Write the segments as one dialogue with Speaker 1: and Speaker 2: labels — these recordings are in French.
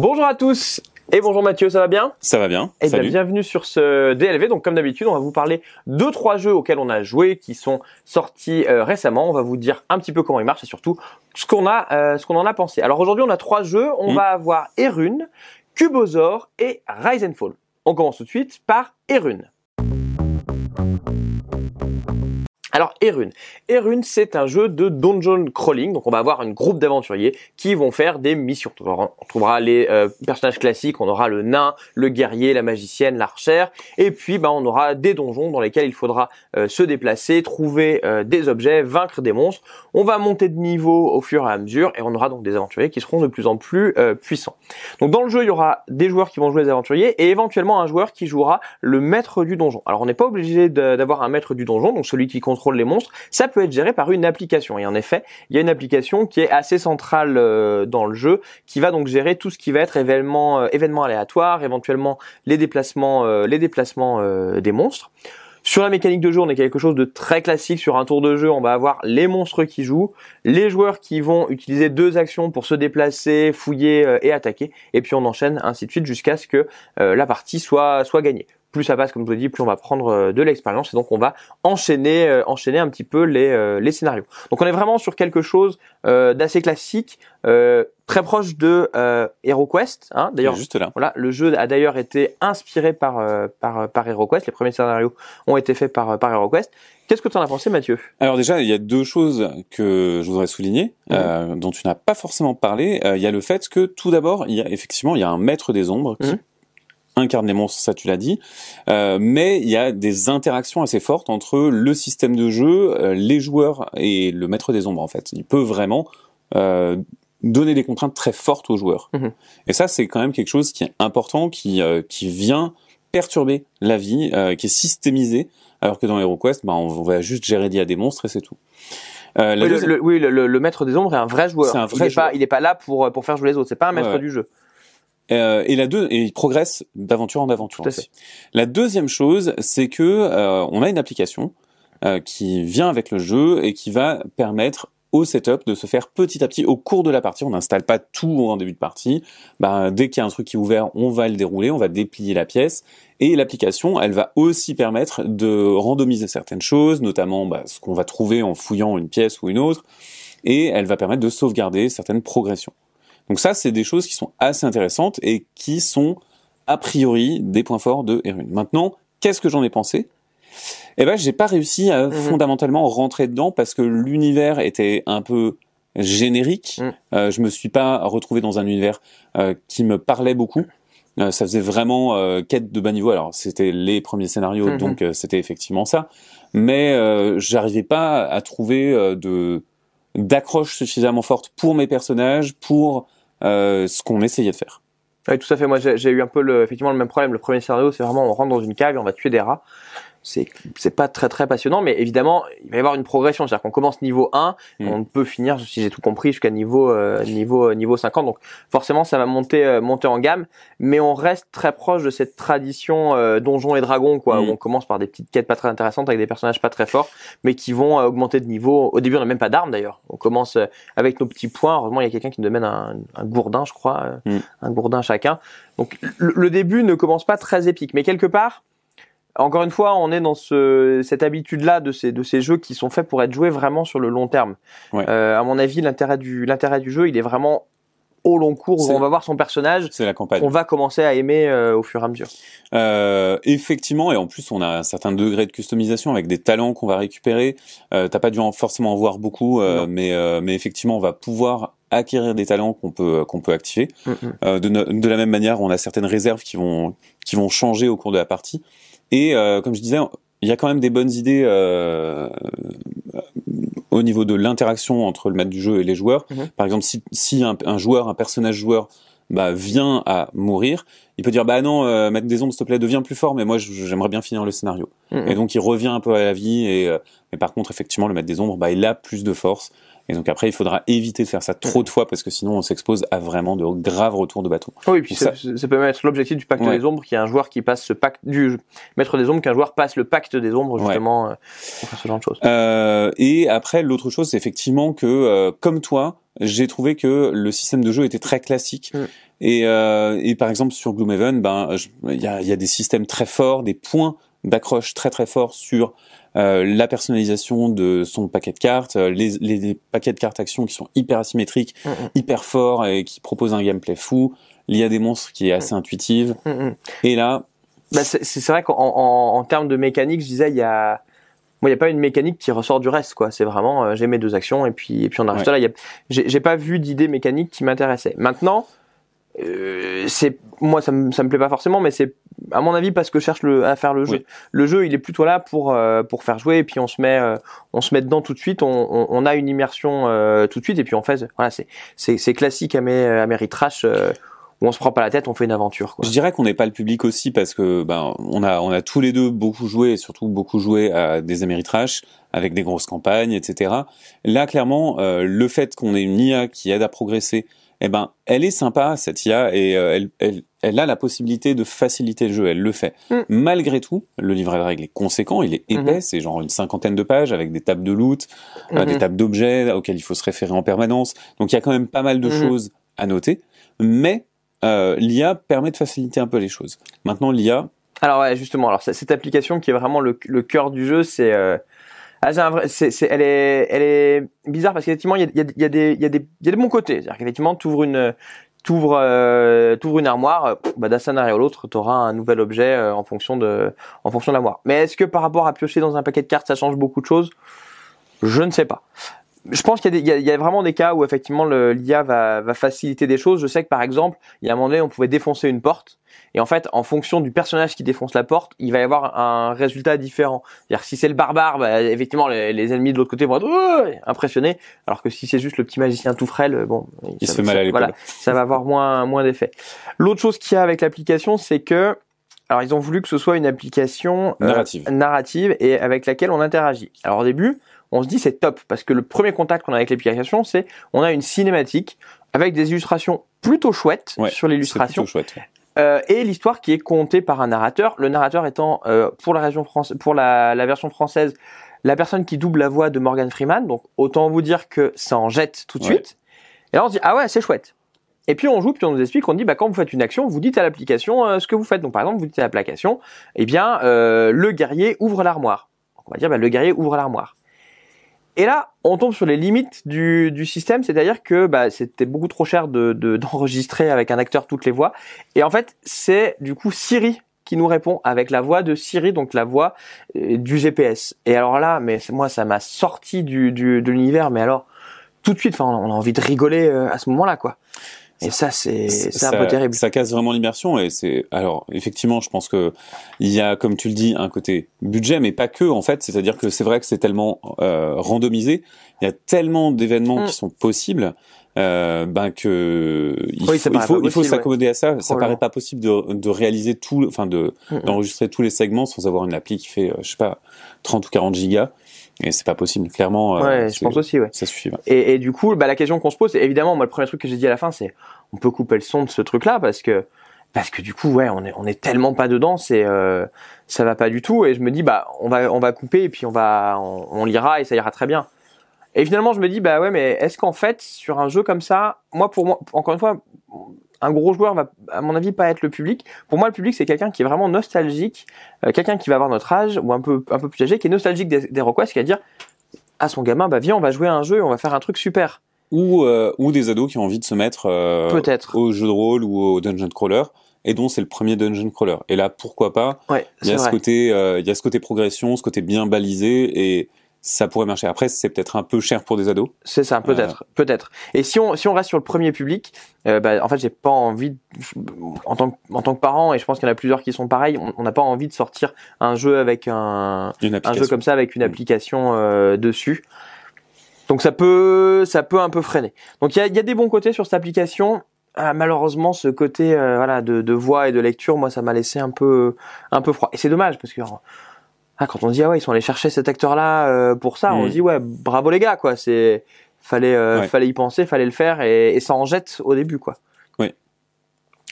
Speaker 1: Bonjour à tous et bonjour Mathieu, ça va bien?
Speaker 2: Ça va bien.
Speaker 1: Et bien,
Speaker 2: Salut.
Speaker 1: bienvenue sur ce DLV. Donc comme d'habitude, on va vous parler de trois jeux auxquels on a joué, qui sont sortis euh, récemment. On va vous dire un petit peu comment ils marchent et surtout ce qu'on a, euh, ce qu'on en a pensé. Alors aujourd'hui, on a trois jeux. On
Speaker 2: Mm.
Speaker 1: va avoir Erune, Cubosaur et Rise and Fall. On commence tout de suite par Erune. Alors Erune, Erune c'est un jeu de dungeon crawling, donc on va avoir un groupe d'aventuriers qui vont faire des missions. On trouvera les euh, personnages classiques, on aura le nain, le guerrier, la magicienne, l'archère, et puis bah, on aura des donjons dans lesquels il faudra euh, se déplacer, trouver euh, des objets, vaincre des monstres. On va monter de niveau au fur et à mesure, et on aura donc des aventuriers qui seront de plus en plus puissants. Donc dans le jeu, il y aura des joueurs qui vont jouer les aventuriers, et éventuellement un joueur qui jouera le maître du donjon. Alors on n'est pas obligé d'avoir un maître du donjon, donc celui qui contrôle les monstres, ça peut être géré par une application. Et en effet, il y a une application qui est assez centrale euh, dans le jeu, qui va donc gérer tout ce qui va être événement, euh, événements aléatoires, éventuellement les déplacements, euh, les déplacements des monstres. Sur la mécanique de jeu, on est quelque chose de très classique. Sur un tour de jeu, on va avoir les monstres qui jouent, les joueurs qui vont utiliser deux actions pour se déplacer, fouiller et attaquer, et puis on enchaîne ainsi de suite jusqu'à ce que la partie soit soit gagnée. Plus ça passe, comme je vous l'ai dit, plus on va prendre euh, de l'expérience, et donc on va enchaîner euh, enchaîner un petit peu les euh, les scénarios. Donc on est vraiment sur quelque chose euh, d'assez classique, euh, très proche de euh, HeroQuest. Hein. D'ailleurs,
Speaker 2: juste là.
Speaker 1: voilà, le jeu a d'ailleurs été inspiré par euh, par par HeroQuest. Les premiers scénarios ont été faits par par HeroQuest. Qu'est-ce que tu en as pensé, Mathieu?
Speaker 2: Alors déjà, il y a deux choses que je voudrais souligner, euh, dont tu n'as pas forcément parlé. Euh, il y a le fait que tout d'abord, il y a effectivement, il y a un maître des ombres qui
Speaker 1: Mhm.
Speaker 2: Incarne les monstres, ça tu l'as dit. Euh, mais il y a des interactions assez fortes entre le système de jeu, euh, les joueurs et le maître des ombres en fait. Il peut vraiment euh, donner des contraintes très fortes aux joueurs.
Speaker 1: Mhm.
Speaker 2: Et ça, c'est quand même quelque chose qui est important, qui euh, qui vient perturber la vie, euh, qui est systémisé, alors que dans HeroQuest, bah, on va juste gérer l'IA des monstres et c'est tout. Euh,
Speaker 1: oui, le,
Speaker 2: deuxième-
Speaker 1: le- oui, le- le- le maître des ombres est un vrai joueur.
Speaker 2: C'est un vrai
Speaker 1: il est pas,
Speaker 2: joueur.
Speaker 1: il est pas là pour pour faire jouer les autres. C'est pas un maître
Speaker 2: Ouais, ouais.
Speaker 1: du jeu.
Speaker 2: Euh, et la deux, et il progresse d'aventure en aventure.
Speaker 1: Tout à
Speaker 2: aussi. La deuxième chose, c'est que euh, on a une application euh, qui vient avec le jeu et qui va permettre au setup de se faire petit à petit au cours de la partie. On n'installe pas tout en début de partie. Ben, dès qu'il y a un truc qui est ouvert, on va le dérouler, on va déplier la pièce. Et l'application, elle va aussi permettre de randomiser certaines choses, notamment bah, ce qu'on va trouver en fouillant une pièce ou une autre. Et elle va permettre de sauvegarder certaines progressions. Donc ça, c'est des choses qui sont assez intéressantes et qui sont a priori des points forts de Erune. Maintenant, qu'est-ce que j'en ai pensé? Eh ben, j'ai pas réussi à
Speaker 1: Mhm.
Speaker 2: fondamentalement rentrer dedans parce que l'univers était un peu générique.
Speaker 1: Mhm.
Speaker 2: Euh, je me suis pas retrouvé dans un univers euh, qui me parlait beaucoup. Euh, ça faisait vraiment euh, quête de bas niveau. Alors, c'était les premiers scénarios,
Speaker 1: Mhm.
Speaker 2: donc c'était effectivement ça. Mais j'arrivais pas à trouver de d'accroche suffisamment forte pour mes personnages, pour ce qu'on essayait de faire.
Speaker 1: Oui, tout à fait. Moi, j'ai j'ai eu un peu le, effectivement le même problème. Le premier scénario, c'est vraiment on rentre dans une cave et on va tuer des rats. C'est c'est pas très très passionnant, mais évidemment, il va y avoir une progression. C'est-à-dire qu'on commence niveau 1,
Speaker 2: Mm.
Speaker 1: on peut finir, si j'ai tout compris, jusqu'à niveau euh, niveau euh, niveau 50. Donc forcément, ça va monter euh, monter en gamme, mais on reste très proche de cette tradition euh, donjons et dragons, quoi.
Speaker 2: Mm.
Speaker 1: Où on commence par des petites quêtes pas très intéressantes avec des personnages pas très forts, mais qui vont euh, augmenter de niveau. Au début, on n'a même pas d'armes d'ailleurs. On commence avec nos petits points. Heureusement, il y a quelqu'un qui nous donne un, un gourdin, je crois, euh,
Speaker 2: Mm.
Speaker 1: un gourdin chacun. Donc le, le début ne commence pas très épique, mais quelque part, encore une fois, on est dans ce, cette habitude-là de ces, de ces jeux qui sont faits pour être joués vraiment sur le long terme.
Speaker 2: Ouais.
Speaker 1: Euh, à mon avis, l'intérêt du, l'intérêt du jeu, il est vraiment au long cours où on va voir son personnage
Speaker 2: C'est la campagne.
Speaker 1: qu'on va commencer à aimer euh, au fur et à mesure.
Speaker 2: Euh, effectivement, et en plus, on a un certain degré de customisation avec des talents qu'on va récupérer. Euh, T'as pas dû en forcément en voir beaucoup, euh, mais euh, mais effectivement, on va pouvoir acquérir des talents qu'on peut qu'on peut activer.
Speaker 1: Mm, mm.
Speaker 2: Euh, de, de la même manière, on a certaines réserves qui vont qui vont changer au cours de la partie. Et euh, comme je disais, il y a quand même des bonnes idées euh, au niveau de l'interaction entre le maître du jeu et les joueurs.
Speaker 1: Mhm.
Speaker 2: Par exemple, si, si un, un joueur, un personnage joueur, bah, vient à mourir, il peut dire bah non, euh, maître des ombres, s'il te plaît, deviens plus fort, mais moi j'aimerais bien finir le scénario.
Speaker 1: Mhm.
Speaker 2: Et donc il revient un peu à la vie. Et euh, mais par contre, effectivement, le maître des ombres, bah, il a plus de force. Et donc après, il faudra éviter de faire ça trop de fois parce que sinon on s'expose à vraiment de graves retours de bâton.
Speaker 1: Oui, puis ça, ça peut même être l'objectif du pacte
Speaker 2: Ouais.
Speaker 1: des ombres, qu'il y a un joueur qui passe ce pacte du maître des ombres, qu'un joueur passe le pacte des ombres
Speaker 2: Ouais.
Speaker 1: justement euh, pour faire ce genre de choses.
Speaker 2: Euh, et après, l'autre chose, c'est effectivement que, euh, comme toi, j'ai trouvé que le système de jeu était très classique.
Speaker 1: Mm.
Speaker 2: Et, euh, et par exemple sur Gloomhaven, ben je- il y a, il y a des systèmes très forts, des points d'accroche très très forts sur euh, la personnalisation de son paquet de cartes, euh, les, les, les paquets de cartes actions qui sont hyper asymétriques,
Speaker 1: Mm, mm.
Speaker 2: hyper forts et qui proposent un gameplay fou. Il y a des monstres qui est assez intuitive.
Speaker 1: Mm, mm.
Speaker 2: Et là,
Speaker 1: Bah, c'est vrai qu'en en, en termes de mécanique, je disais, il y a, moi, il n'y a pas une mécanique qui ressort du reste, quoi. C'est vraiment, euh, j'ai mes deux actions et puis, et puis on arrête
Speaker 2: Ouais.
Speaker 1: là. J'ai pas vu d'idée mécanique qui m'intéressait. Maintenant, euh, c'est, moi, ça me, ça me plaît pas forcément, mais c'est, à mon avis, parce que je cherche le, à faire le jeu.
Speaker 2: Oui.
Speaker 1: Le jeu, il est plutôt là pour, euh, pour faire jouer et puis on se met, euh, on se met dedans tout de suite. On, on, on a une immersion euh, tout de suite et puis on fait, voilà, c'est, c'est, c'est classique à mes, à mes Trash, euh, où on se prend pas la tête, on fait une aventure, quoi.
Speaker 2: Je dirais qu'on n'est pas le public aussi parce que ben on a on a tous les deux beaucoup joué et surtout beaucoup joué à des Ameritrash avec des grosses campagnes, etc. Là clairement euh, le fait qu'on ait une IA qui aide à progresser, eh ben elle est sympa cette IA et euh, elle, elle elle a la possibilité de faciliter le jeu, elle le fait.
Speaker 1: Mm.
Speaker 2: Malgré tout, le livret de règles est conséquent, il est épais,
Speaker 1: Mhm.
Speaker 2: c'est genre une cinquantaine de pages avec des tables de loot, euh, des
Speaker 1: Mhm.
Speaker 2: tables d'objets auxquelles il faut se référer en permanence. Donc il y a quand même pas mal de
Speaker 1: Mhm.
Speaker 2: choses à noter, mais euh, l'IA permet de faciliter un peu les choses. Maintenant, l'IA,
Speaker 1: Alors ouais, justement, alors cette application qui est vraiment le, le cœur du jeu, c'est euh, ah, c'est elle est, bizarre parce qu'effectivement, il y a, des, il y, a des, il y a bons côtés. C'est-à-dire qu'effectivement, tu ouvres une, t'ouvres, euh, t'ouvres une armoire, bah, d'un scénario à l'autre, tu auras un nouvel objet euh, en fonction de, en fonction de l'armoire. Mais est-ce que par rapport à piocher dans un paquet de cartes, ça change beaucoup de choses? Je ne sais pas. Je pense qu'il y y a, vraiment des cas où effectivement l'IA va, va faciliter des choses. Je sais que par exemple, il y a un moment donné, on pouvait défoncer une porte. Et en fait, en fonction du personnage qui défonce la porte, il va y avoir un résultat différent. C'est-à-dire si c'est le barbare, bah, effectivement, les, les ennemis de l'autre côté vont être impressionnés. Alors que si c'est juste le petit magicien tout frêle, bon,
Speaker 2: Il
Speaker 1: ça-
Speaker 2: se fait mal à.
Speaker 1: Voilà, ça va avoir moins moins d'effet. L'autre chose qu'il y a avec l'application, c'est que alors ils ont voulu que ce soit une application euh,
Speaker 2: Narrative.
Speaker 1: narrative et avec laquelle on interagit. Alors au début, on se dit c'est top parce que le premier contact qu'on a avec l'application, c'est on a une cinématique avec des illustrations plutôt chouettes
Speaker 2: Ouais,
Speaker 1: sur l'illustration
Speaker 2: plutôt chouette.
Speaker 1: euh, et l'histoire qui est contée par un narrateur. Le narrateur étant euh, pour la région France, pour la, la version française, la personne qui double la voix de Morgan Freeman. Donc autant vous dire que ça en jette tout de
Speaker 2: Ouais.
Speaker 1: suite. Et là on se dit ah ouais c'est chouette. Et puis on joue, puis on nous explique, on dit bah quand vous faites une action, vous dites à l'application euh, ce que vous faites. Donc par exemple vous dites à l'application, eh bien euh, le guerrier ouvre l'armoire. On va dire bah, le guerrier ouvre l'armoire. Et là, on tombe sur les limites du, du système, c'est-à-dire que bah, c'était beaucoup trop cher de de- d'enregistrer avec un acteur toutes les voix. Et en fait, c'est du coup Siri qui nous répond avec la voix de Siri, donc la voix euh, du GPS. Et alors là, mais moi, ça m'a sorti du, du, de l'univers, mais alors tout de suite, on a envie de rigoler euh, à ce moment-là, quoi. Et ça, c'est un peu terrible.
Speaker 2: Ça casse vraiment l'immersion et c'est alors effectivement, je pense que il y a, comme tu le dis, un côté budget, mais pas que en fait. C'est-à-dire que c'est vrai que c'est tellement euh, randomisé, il y a tellement d'événements
Speaker 1: Mm.
Speaker 2: qui sont possibles. Euh, ben que il
Speaker 1: Oui,
Speaker 2: faut, il faut, s'accommoder à ça. Ça
Speaker 1: Probablement.
Speaker 2: paraît pas possible de, de réaliser tout, enfin de
Speaker 1: Mm, mm.
Speaker 2: d'enregistrer tous les segments sans avoir une appli qui fait, euh, je sais pas, 30 ou 40 gigas. Et c'est pas possible. Clairement, euh,
Speaker 1: Ouais, je pense aussi, ouais.
Speaker 2: ça suffit. pas.
Speaker 1: Et, et du coup, bah, la question qu'on se pose, évidemment, moi, le premier truc que j'ai dit à la fin, c'est on peut couper le son de ce truc-là parce que parce que du coup, ouais, on est on est tellement pas dedans, c'est euh, ça va pas du tout. Et je me dis, bah, on va on va couper et puis on va on, on lira et ça ira très bien. Et finalement, je me dis, bah ouais, mais est-ce qu'en fait, sur un jeu comme ça, moi, pour moi, encore une fois, un gros joueur va, à mon avis, pas être le public. Pour moi, le public, c'est quelqu'un qui est vraiment nostalgique, euh, quelqu'un qui va avoir notre âge ou un peu un peu plus âgé, qui est nostalgique des, des requests, qui va dire à son gamin, bah viens, on va jouer à un jeu et on va faire un truc super.
Speaker 2: Ou euh, ou des ados qui ont envie de se mettre euh,
Speaker 1: Peut-être.
Speaker 2: au jeu de rôle ou au dungeon crawler et dont c'est le premier dungeon crawler. Et là, pourquoi pas?
Speaker 1: Ouais,
Speaker 2: Il y a ce côté, euh, il y a ce côté progression, ce côté bien balisé et ça pourrait marcher. Après, c'est peut-être un peu cher pour des ados.
Speaker 1: C'est ça, peut-être, peut-être. Et si on si on reste sur le premier public, euh, bah, en fait, j'ai pas envie, de- en tant que en tant que parent, et je pense qu'il y en a plusieurs qui sont pareils, on n'a pas envie de sortir un jeu avec un un
Speaker 2: application.
Speaker 1: jeu comme ça avec une
Speaker 2: Mm.
Speaker 1: application euh, dessus. Donc ça peut ça peut un peu freiner. Donc il y a, il y a des bons côtés sur cette application. Ah, malheureusement, ce côté euh, voilà de, de voix et de lecture, moi, ça m'a laissé un peu un peu froid. Et c'est dommage parce que ah, quand on dit ah ouais ils sont allés chercher cet acteur-là euh, pour ça, on
Speaker 2: Mm.
Speaker 1: se dit ouais bravo les gars quoi. C'est fallait euh,
Speaker 2: Ouais.
Speaker 1: fallait y penser, fallait le faire et, et ça en jette au début quoi.
Speaker 2: Oui.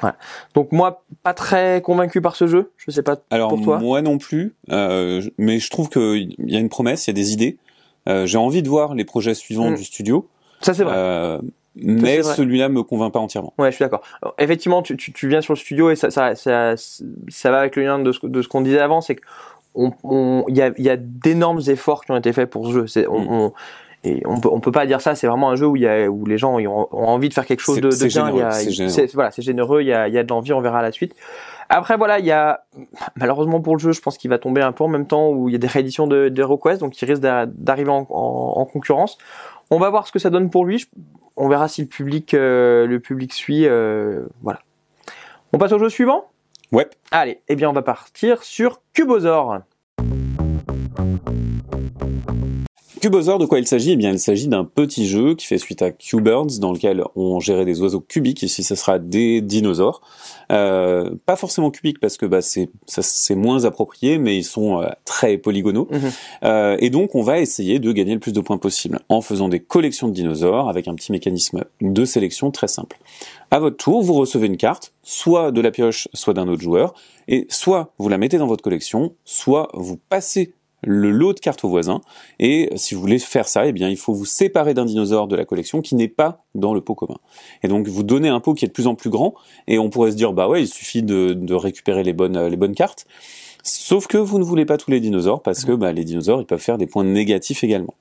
Speaker 1: Voilà. Donc moi pas très convaincu par ce jeu. Je sais pas
Speaker 2: Alors
Speaker 1: pour toi.
Speaker 2: moi non plus, euh, mais je trouve qu'il y a une promesse, il y a des idées. Euh, J'ai envie de voir les projets suivants
Speaker 1: Mm.
Speaker 2: du studio.
Speaker 1: Ça c'est vrai.
Speaker 2: Euh, mais celui-là me convainc pas entièrement.
Speaker 1: Ouais, je suis d'accord. Effectivement, tu, tu, tu viens sur le studio et ça, ça, ça, ça va avec le lien de ce, de ce qu'on disait avant, c'est on, il y a, y a d'énormes efforts qui ont été faits pour ce jeu. C'est, on,
Speaker 2: Mm.
Speaker 1: on- et on peut, on peut pas dire ça. C'est vraiment un jeu où il y a, où les gens ont, ont envie de faire quelque chose de, de
Speaker 2: c'est
Speaker 1: bien. Il y a-
Speaker 2: généreux, c'est généreux.
Speaker 1: voilà, c'est généreux. Il y a, il y a de l'envie. On verra à la suite. Après, voilà, il y a malheureusement pour le jeu, je pense qu'il va tomber un peu en même temps où il y a des rééditions de, de HeroQuest, donc il risque d'a- d'arriver en, en- en concurrence. On va voir ce que ça donne pour lui. On verra si le public, euh, le public suit. euh, voilà. On passe au jeu suivant
Speaker 2: Ouais.
Speaker 1: Allez, eh bien on va partir sur Cubosaur.
Speaker 2: Cubosaur, de quoi il s'agit? Eh bien, il s'agit d'un petit jeu qui fait suite à Q-Birds, dans lequel on gérait des oiseaux cubiques. Ici, ce sera des dinosaures. Euh, pas forcément cubiques parce que bah, c'est moins approprié, mais ils sont euh, très polygonaux.
Speaker 1: Mhm.
Speaker 2: Euh, et donc, on va essayer de gagner le plus de points possible en faisant des collections de dinosaures avec un petit mécanisme de sélection très simple. À votre tour, vous recevez une carte, soit de la pioche, soit d'un autre joueur, et soit vous la mettez dans votre collection, soit vous passez le lot de cartes au voisin, et si vous voulez faire ça, eh bien, il faut vous séparer d'un dinosaure de la collection qui n'est pas dans le pot commun. Et donc, vous donnez un pot qui est de plus en plus grand, et on pourrait se dire, bah ouais, il suffit de, de récupérer les bonnes, les bonnes cartes. Sauf que vous ne voulez pas tous les dinosaures, parce que bah, les dinosaures, ils peuvent faire des points négatifs également.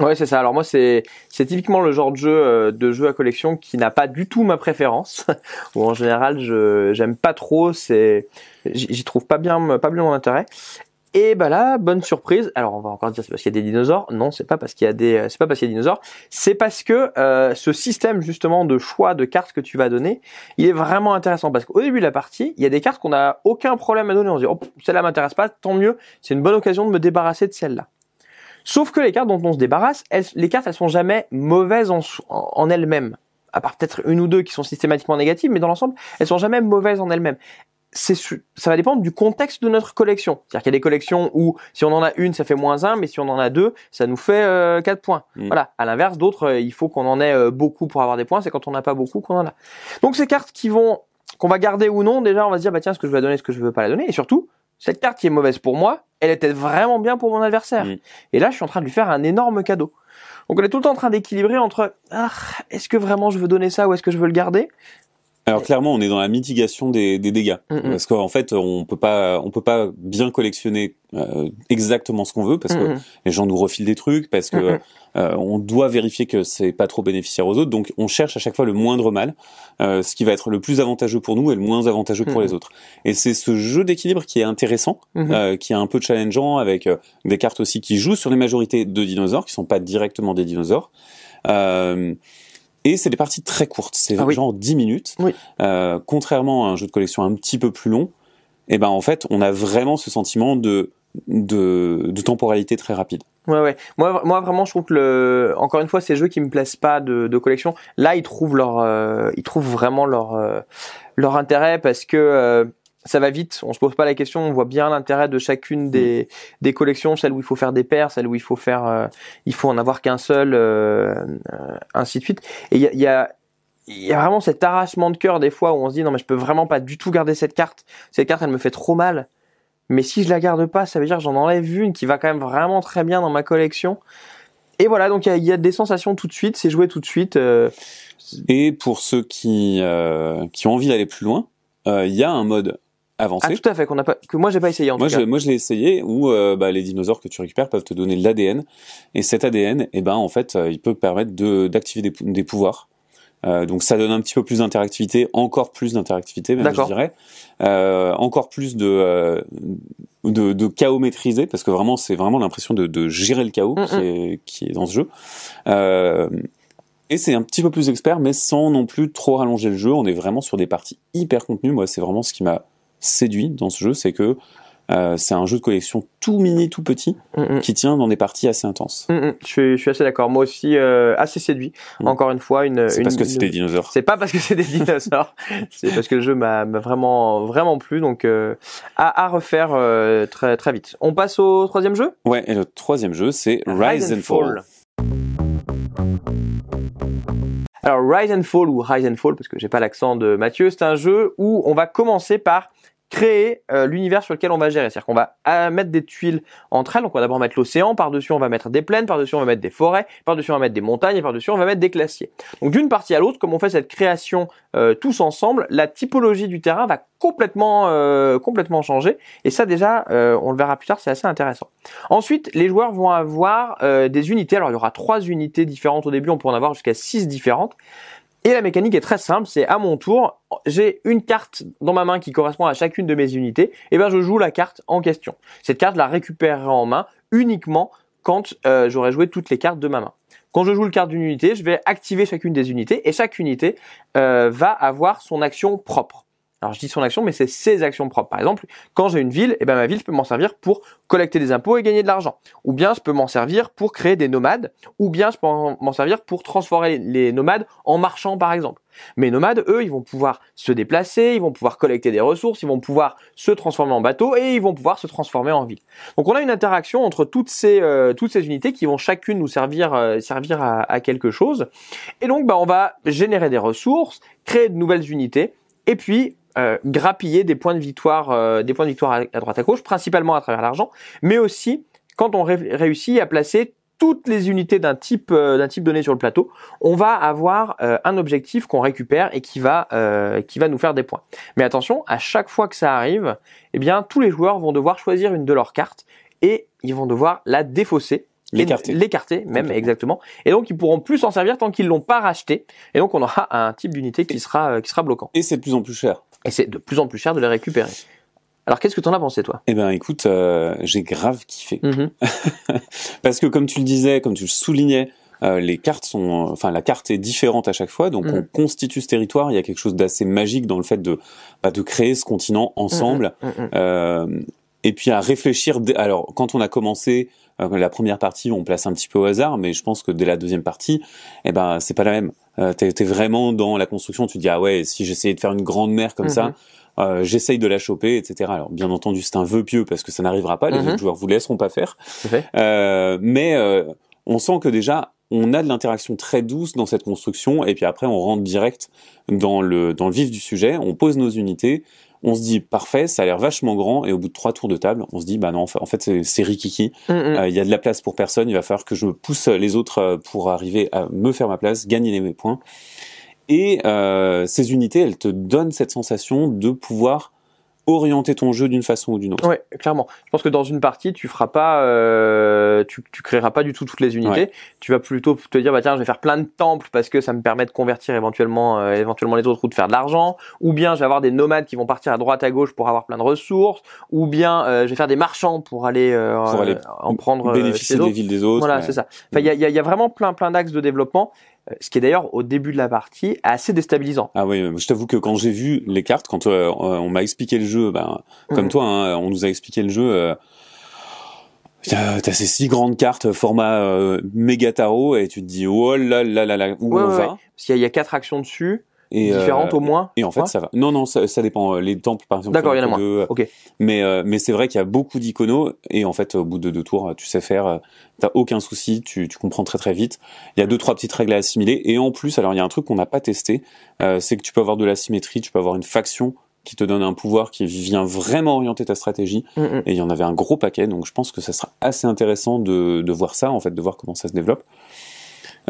Speaker 1: Ouais, c'est ça. Alors moi, c'est c'est typiquement le genre de jeu euh, de jeu à collection qui n'a pas du tout ma préférence. Ou en général, je j'aime pas trop. C'est j'y j'y trouve pas bien pas bien mon intérêt. Et bah là, bonne surprise. Alors on va encore dire c'est parce qu'il y a des dinosaures. Non, c'est pas parce qu'il y a des c'est pas parce qu'il y a des dinosaures. C'est parce que euh, ce système justement de choix de cartes que tu vas donner, il est vraiment intéressant parce qu'au début de la partie, il y a des cartes qu'on a aucun problème à donner. On se dit oh celle-là m'intéresse pas, tant mieux. C'est une bonne occasion de me débarrasser de celle-là. Sauf que les cartes dont on se débarrasse, elles, les cartes, elles sont jamais mauvaises en, en elles-mêmes. À part peut-être une ou deux qui sont systématiquement négatives, mais dans l'ensemble, elles sont jamais mauvaises en elles-mêmes. Ça va dépendre du contexte de notre collection. C'est-à-dire qu'il y a des collections où si on en a une, ça fait moins un, mais si on en a deux, ça nous fait euh, 4 points.
Speaker 2: Mm.
Speaker 1: Voilà. À l'inverse, d'autres, euh, il faut qu'on en ait euh, beaucoup pour avoir des points. C'est quand on n'a pas beaucoup qu'on en a. Donc ces cartes qui vont qu'on va garder ou non, déjà on va se dire bah tiens, ce que je vais donner, ce que je veux pas la donner, et surtout cette carte qui est mauvaise pour moi, elle était vraiment bien pour mon adversaire.
Speaker 2: Mm.
Speaker 1: Et là, je suis en train de lui faire un énorme cadeau. Donc on est tout le temps en train d'équilibrer entre ah, est-ce que vraiment je veux donner ça ou est-ce que je veux le garder?
Speaker 2: Alors clairement, on est dans la mitigation des, des dégâts,
Speaker 1: Mm, mm.
Speaker 2: parce qu'en fait, on peut pas, on peut pas bien collectionner euh, exactement ce qu'on veut, parce que
Speaker 1: Mhm.
Speaker 2: les gens nous refilent des trucs, parce que euh, on doit vérifier que c'est pas trop bénéficiaire aux autres, donc on cherche à chaque fois le moindre mal, euh, ce qui va être le plus avantageux pour nous et le moins avantageux pour les autres. Et c'est ce jeu d'équilibre qui est intéressant, euh, qui est un peu challengeant, avec euh, des cartes aussi qui jouent sur les majorités de dinosaures, qui sont pas directement des dinosaures. Euh, et c'est des parties très courtes, c'est
Speaker 1: Ah oui.
Speaker 2: genre 10 minutes.
Speaker 1: Oui.
Speaker 2: Euh, contrairement à un jeu de collection un petit peu plus long, et ben en fait, on a vraiment ce sentiment de de, de temporalité très rapide.
Speaker 1: Ouais, ouais. Moi, moi, vraiment, je trouve que le, encore une fois, ces jeux qui me plaisent pas de, de collection, là, ils trouvent leur, euh, ils trouvent vraiment leur, euh, leur intérêt parce que euh, ça va vite. On se pose pas la question. On voit bien l'intérêt de chacune des, des collections, celle où il faut faire des paires, celle où il faut faire, euh, il faut en avoir qu'un seul, euh, euh, ainsi de suite. Et il y a, y a il y a vraiment cet arrachement de cœur des fois où on se dit non mais je peux vraiment pas du tout garder cette carte. Cette carte elle me fait trop mal. Mais si je la garde pas, ça veut dire que j'en enlève une qui va quand même vraiment très bien dans ma collection. Et voilà, donc il y a, il y a des sensations tout de suite, c'est joué tout de suite. euh,
Speaker 2: Et pour ceux qui euh, qui ont envie d'aller plus loin, euh, il y a un mode
Speaker 1: Ah
Speaker 2: avancé.
Speaker 1: tout à fait, qu'on pas, que moi j'ai pas essayé en
Speaker 2: Moi
Speaker 1: tout cas.
Speaker 2: je, moi, je l'ai essayé où euh, bah, les dinosaures que tu récupères peuvent te donner de l'ADN et cet ADN, eh ben en fait, euh, il peut permettre de d'activer des, des pouvoirs. Euh, donc ça donne un petit peu plus d'interactivité, encore plus d'interactivité, même je dirais, euh, encore plus de, euh, de de chaos maîtrisé parce que vraiment c'est vraiment l'impression de, de gérer le chaos
Speaker 1: Mm,
Speaker 2: qui, est, qui est dans ce jeu. Euh, et c'est un petit peu plus expert, mais sans non plus trop rallonger le jeu. On est vraiment sur des parties hyper contenues. Moi, c'est vraiment ce qui m'a séduit dans ce jeu, c'est que euh, c'est un jeu de collection tout mini, tout petit,
Speaker 1: Mm, mm.
Speaker 2: qui tient dans des parties assez intenses.
Speaker 1: Mm. Je, suis, je suis assez d'accord. Moi aussi, euh, assez séduit.
Speaker 2: Mm.
Speaker 1: Encore une fois, une.
Speaker 2: C'est parce que c'est des dinosaures.
Speaker 1: C'est pas parce que c'est des dinosaures, c'est parce que le jeu m'a vraiment vraiment plu, donc euh, à, à refaire très très vite. On passe au troisième jeu?
Speaker 2: Ouais, et le troisième jeu, c'est Rise and Fall.
Speaker 1: Alors Rise and Fall ou Rise and Fall parce que j'ai pas l'accent de Mathieu, c'est un jeu où on va commencer par créer euh, l'univers sur lequel on va gérer. C'est-à-dire qu'on va euh, mettre des tuiles entre elles. Donc on va d'abord mettre l'océan, par-dessus on va mettre des plaines, par-dessus on va mettre des forêts, par-dessus on va mettre des montagnes et par-dessus on va mettre des glaciers. Donc d'une partie à l'autre, comme on fait cette création euh, tous ensemble, la typologie du terrain va complètement complètement changer. Et ça déjà, on le verra plus tard, c'est assez intéressant. Ensuite, les joueurs vont avoir des unités. Alors il y aura trois unités différentes au début, on peut en avoir jusqu'à six différentes. Et la mécanique est très simple, c'est à mon tour, j'ai une carte dans ma main qui correspond à chacune de mes unités, et ben je joue la carte en question. Cette carte, la récupérerai en main uniquement quand euh, j'aurai joué toutes les cartes de ma main. Quand je joue le carte d'une unité, je vais activer chacune des unités et chaque unité euh, va avoir son action propre. Alors je dis son action, mais c'est ses actions propres. Par exemple, quand j'ai une ville, eh ben ma ville, je peux m'en servir pour collecter des impôts et gagner de l'argent. Ou bien je peux m'en servir pour créer des nomades. Ou bien je peux m'en servir pour transformer les nomades en marchands, par exemple. Mes nomades, eux, ils vont pouvoir se déplacer, ils vont pouvoir collecter des ressources, ils vont pouvoir se transformer en bateau et ils vont pouvoir se transformer en ville. Donc on a une interaction entre toutes ces euh, toutes ces unités qui vont chacune nous servir euh, servir à, à, quelque chose. Et donc bah on va générer des ressources, créer de nouvelles unités et puis euh, grappiller des points de victoire, euh, des points de victoire à, droite à gauche, principalement à travers l'argent, mais aussi quand on réussit à placer toutes les unités d'un type euh, d'un type donné sur le plateau, on va avoir un objectif qu'on récupère et qui va qui va nous faire des points. Mais attention, à chaque fois que ça arrive, eh bien tous les joueurs vont devoir choisir une de leurs cartes et ils vont devoir la défausser
Speaker 2: L'écarter.
Speaker 1: L'écarter, même, exactement. Et donc, ils pourront plus s'en servir tant qu'ils l'ont pas racheté. Et donc, on aura un type d'unité qui sera, qui sera bloquant.
Speaker 2: Et c'est de plus en plus cher.
Speaker 1: Et c'est de plus en plus cher de les récupérer. Alors qu'est-ce que t'en as pensé toi?
Speaker 2: Eh ben écoute, euh, j'ai grave kiffé.
Speaker 1: Mhm.
Speaker 2: Parce que comme tu le disais, comme tu le soulignais, euh, les cartes sont, enfin la carte est différente à chaque fois, donc
Speaker 1: Mhm.
Speaker 2: on constitue ce territoire. Il y a quelque chose d'assez magique dans le fait de bah, de créer ce continent ensemble.
Speaker 1: Mhm, mhm.
Speaker 2: Euh, et puis à réfléchir. Alors quand on a commencé euh, la première partie, on place un petit peu au hasard, mais je pense que dès la deuxième partie, eh ben c'est pas la même. Euh, t'es, t'es vraiment dans la construction. Tu te dis ah ouais, si j'essayais de faire une grande mer comme ça, euh, j'essaye de la choper, etc. Alors bien entendu, c'est un vœu pieux parce que ça n'arrivera pas. Les
Speaker 1: Mhm.
Speaker 2: autres joueurs vous laisseront pas faire. Euh, mais euh, on sent que déjà on a de l'interaction très douce dans cette construction et puis après on rentre direct dans le dans le vif du sujet. On pose nos unités. On se dit parfait, ça a l'air vachement grand et au bout de trois tours de table, on se dit bah non, en fait c'est, c'est rikiki.
Speaker 1: Mhm.
Speaker 2: Euh, Il y a de la place pour personne. Il va falloir que je pousse les autres euh, pour arriver à me faire ma place, gagner les points. Et euh, ces unités, elles te donnent cette sensation de pouvoir orienter ton jeu d'une façon ou d'une autre.
Speaker 1: Ouais, clairement. Je pense que dans une partie, tu feras pas, euh, tu, tu créeras pas du tout toutes les unités.
Speaker 2: Ouais.
Speaker 1: Tu vas plutôt te dire, bah tiens, je vais faire plein de temples parce que ça me permet de convertir éventuellement, euh, éventuellement les autres ou de faire de l'argent. Ou bien je vais avoir des nomades qui vont partir à droite à gauche pour avoir plein de ressources. Ou bien euh, je vais faire des marchands pour aller, euh,
Speaker 2: Pour aller
Speaker 1: en prendre euh,
Speaker 2: Bénéficier des villes des autres.
Speaker 1: Voilà,
Speaker 2: ouais.
Speaker 1: c'est ça. Enfin, il y a, y a vraiment plein, plein d'axes de développement. Euh, Ce qui est d'ailleurs au début de la partie assez déstabilisant.
Speaker 2: Ah oui, je t'avoue que quand j'ai vu les cartes, quand euh, on m'a expliqué le jeu, ben, comme
Speaker 1: Mhm.
Speaker 2: toi, hein, on nous a expliqué le jeu. Euh, T'as ces six grandes cartes format euh, méga tarot et tu te dis oh là là là là où
Speaker 1: Ouais,
Speaker 2: on
Speaker 1: ouais,
Speaker 2: va
Speaker 1: Parce qu'il y a quatre actions dessus,
Speaker 2: et, euh,
Speaker 1: différentes au moins.
Speaker 2: Et en fait, ça va. Non, non, ça, ça dépend. Les temples, par exemple.
Speaker 1: D'accord, il y en a moins.
Speaker 2: deux.
Speaker 1: Ok.
Speaker 2: Mais, euh, mais c'est vrai qu'il y a beaucoup d'iconos et en fait, au bout de deux tours, tu sais faire. euh, T'as aucun souci, tu, tu comprends très très vite. Il y a deux trois petites règles à assimiler et en plus, alors il y a un truc qu'on n'a pas testé, euh, c'est que tu peux avoir de la symétrie, tu peux avoir une faction qui te donne un pouvoir qui vient vraiment orienter ta stratégie.
Speaker 1: Mm, mm.
Speaker 2: Et il y en avait un gros paquet, donc je pense que ça sera assez intéressant de, de voir ça, en fait, de voir comment ça se développe.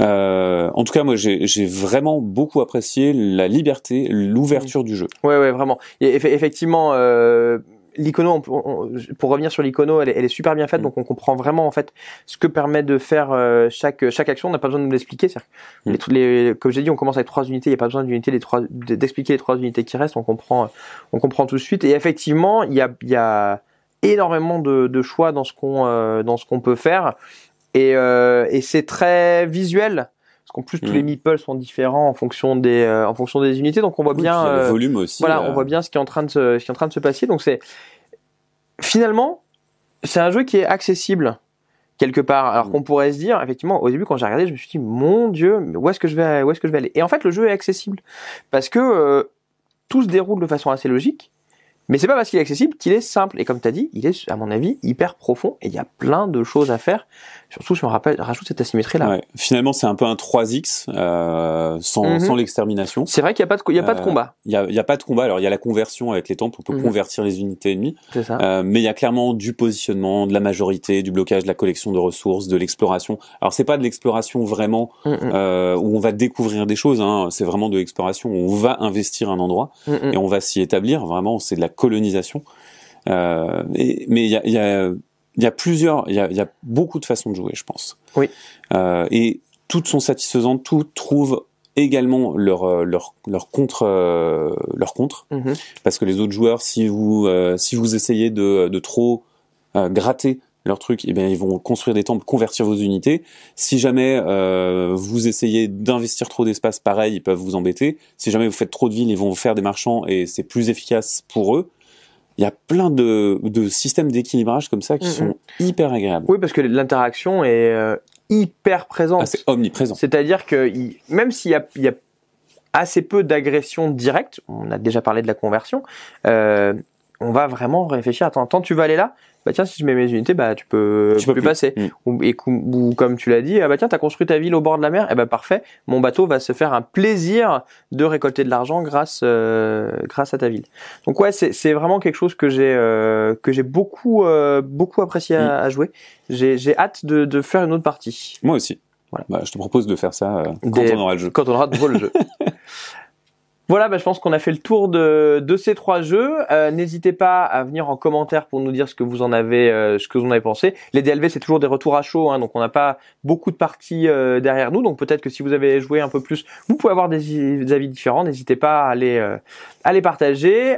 Speaker 2: Euh, en tout cas, moi, j'ai vraiment beaucoup apprécié la liberté, l'ouverture du jeu.
Speaker 1: Ouais, ouais, vraiment. Et eff- effectivement, euh, l'icono, on- on- pour revenir sur l'icono, elle, est- elle est super bien faite,
Speaker 2: Mm.
Speaker 1: donc on comprend vraiment en fait ce que permet de faire euh, chaque chaque action. On n'a pas besoin de nous l'expliquer.
Speaker 2: Mm.
Speaker 1: les les- comme j'ai dit, on commence avec trois unités. Il n'y a pas besoin d'unités, les trois, d- d'expliquer les trois unités qui restent. On comprend, on comprend tout de suite. Et effectivement, il y a, y a énormément de, de choix dans ce qu'on euh, dans ce qu'on peut faire, et, euh, et c'est très visuel. Parce qu'en plus, tous
Speaker 2: Mm.
Speaker 1: les meeples sont différents en fonction des euh, en fonction des unités, donc on voit
Speaker 2: Oui,
Speaker 1: bien.
Speaker 2: a le
Speaker 1: euh,
Speaker 2: volume aussi.
Speaker 1: voilà,
Speaker 2: euh,
Speaker 1: on voit bien ce qui est en train de se, ce qui est en train de se passer. Donc c'est finalement, c'est un jeu qui est accessible quelque part. Alors
Speaker 2: Mm.
Speaker 1: qu'on pourrait se dire, effectivement, au début quand j'ai regardé, je me suis dit, mon Dieu, mais où est-ce que je vais, où est-ce que je vais aller? Et en fait, le jeu est accessible parce que euh, tout se déroule de façon assez logique. Mais c'est pas parce qu'il est accessible qu'il est simple. Et comme tu as dit, il est, à mon avis, hyper profond et il y a plein de choses à faire. Surtout si on rappelle, rajoute cette asymétrie-là.
Speaker 2: Ouais. Finalement, c'est un peu un 3X euh, sans,
Speaker 1: Mhm.
Speaker 2: sans l'extermination.
Speaker 1: C'est vrai qu'il n'y a pas de, y a pas de
Speaker 2: Euh,
Speaker 1: combat.
Speaker 2: Il y a, y a pas de combat. Alors, il y a la conversion avec les temples, on peut
Speaker 1: Mhm.
Speaker 2: convertir les unités ennemies.
Speaker 1: C'est ça.
Speaker 2: Euh, mais il y a clairement du positionnement, de la majorité, du blocage, de la collection de ressources, de l'exploration. Alors, c'est pas de l'exploration vraiment
Speaker 1: Mm,
Speaker 2: euh, où on va découvrir des choses. Hein. C'est vraiment de l'exploration où on va investir un endroit et on va s'y établir. Vraiment, c'est de la colonisation. Euh, et- mais il y a, il y, a, il y a plusieurs, il y a, il y a beaucoup de façons de jouer, je pense.
Speaker 1: Oui.
Speaker 2: Euh, et toutes sont satisfaisantes, toutes trouvent également leur euh, leur leur contre euh, leur contre
Speaker 1: Mhm.
Speaker 2: parce que les autres joueurs si vous si vous essayez de de trop gratter leur truc eh bien ils vont construire des temples convertir vos unités. Si jamais euh, vous essayez d'investir trop d'espace pareil ils peuvent vous embêter. Si jamais vous faites trop de villes ils vont vous faire des marchands et c'est plus efficace pour eux. Il y a plein de de systèmes d'équilibrage comme ça qui
Speaker 1: Mhm.
Speaker 2: sont hyper agréables.
Speaker 1: Oui, parce que l'interaction est euh, hyper présente.
Speaker 2: ah, c'est omniprésent.
Speaker 1: C'est-à-dire que il- même s'il y a, il y a assez peu d'agression directe, on a déjà parlé de la conversion, euh, on va vraiment réfléchir. Attends, attends, tu vas aller là? Bah tiens, si je mets mes unités, bah tu peux,
Speaker 2: Tu peux
Speaker 1: plus
Speaker 2: plus.
Speaker 1: passer.
Speaker 2: Mm.
Speaker 1: Ou, et ou comme tu l'as dit, ah bah tiens, t'as construit ta ville au bord de la mer, et bah parfait, mon bateau va se faire un plaisir de récolter de l'argent grâce euh, grâce à ta ville. Donc ouais, c'est vraiment quelque chose que j'ai euh, que j'ai beaucoup euh, beaucoup apprécié à, à jouer. J'ai j'ai hâte de, de faire une autre partie.
Speaker 2: moi aussi
Speaker 1: Voilà.
Speaker 2: Bah, je te propose de faire ça euh, quand
Speaker 1: Des-
Speaker 2: on aura le jeu
Speaker 1: quand on aura le jeu. Voilà, bah, je pense qu'on a fait le tour de, ces trois jeux. Euh, N'hésitez pas à venir en commentaire pour nous dire ce que vous en avez, euh, ce que vous en avez pensé. Les DLV, c'est toujours des retours à chaud, hein, donc on n'a pas beaucoup de parties euh, derrière nous. Donc peut-être que si vous avez joué un peu plus, vous pouvez avoir des, avis différents. N'hésitez pas à les, les partager.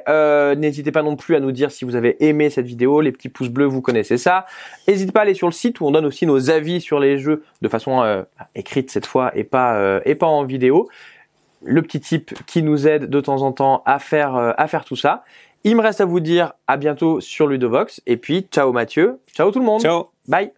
Speaker 1: N'hésitez pas non plus à nous dire si vous avez aimé cette vidéo. Les petits pouces bleus, vous connaissez ça. N'hésitez pas à aller sur le site où on donne aussi nos avis sur les jeux de façon écrite cette fois et pas, et pas en vidéo le petit type qui nous aide de temps en temps à faire, euh, à faire tout ça. Il me reste à vous dire à bientôt sur Ludovox. Et puis ciao Mathieu, ciao tout le monde,
Speaker 2: ciao.
Speaker 1: Bye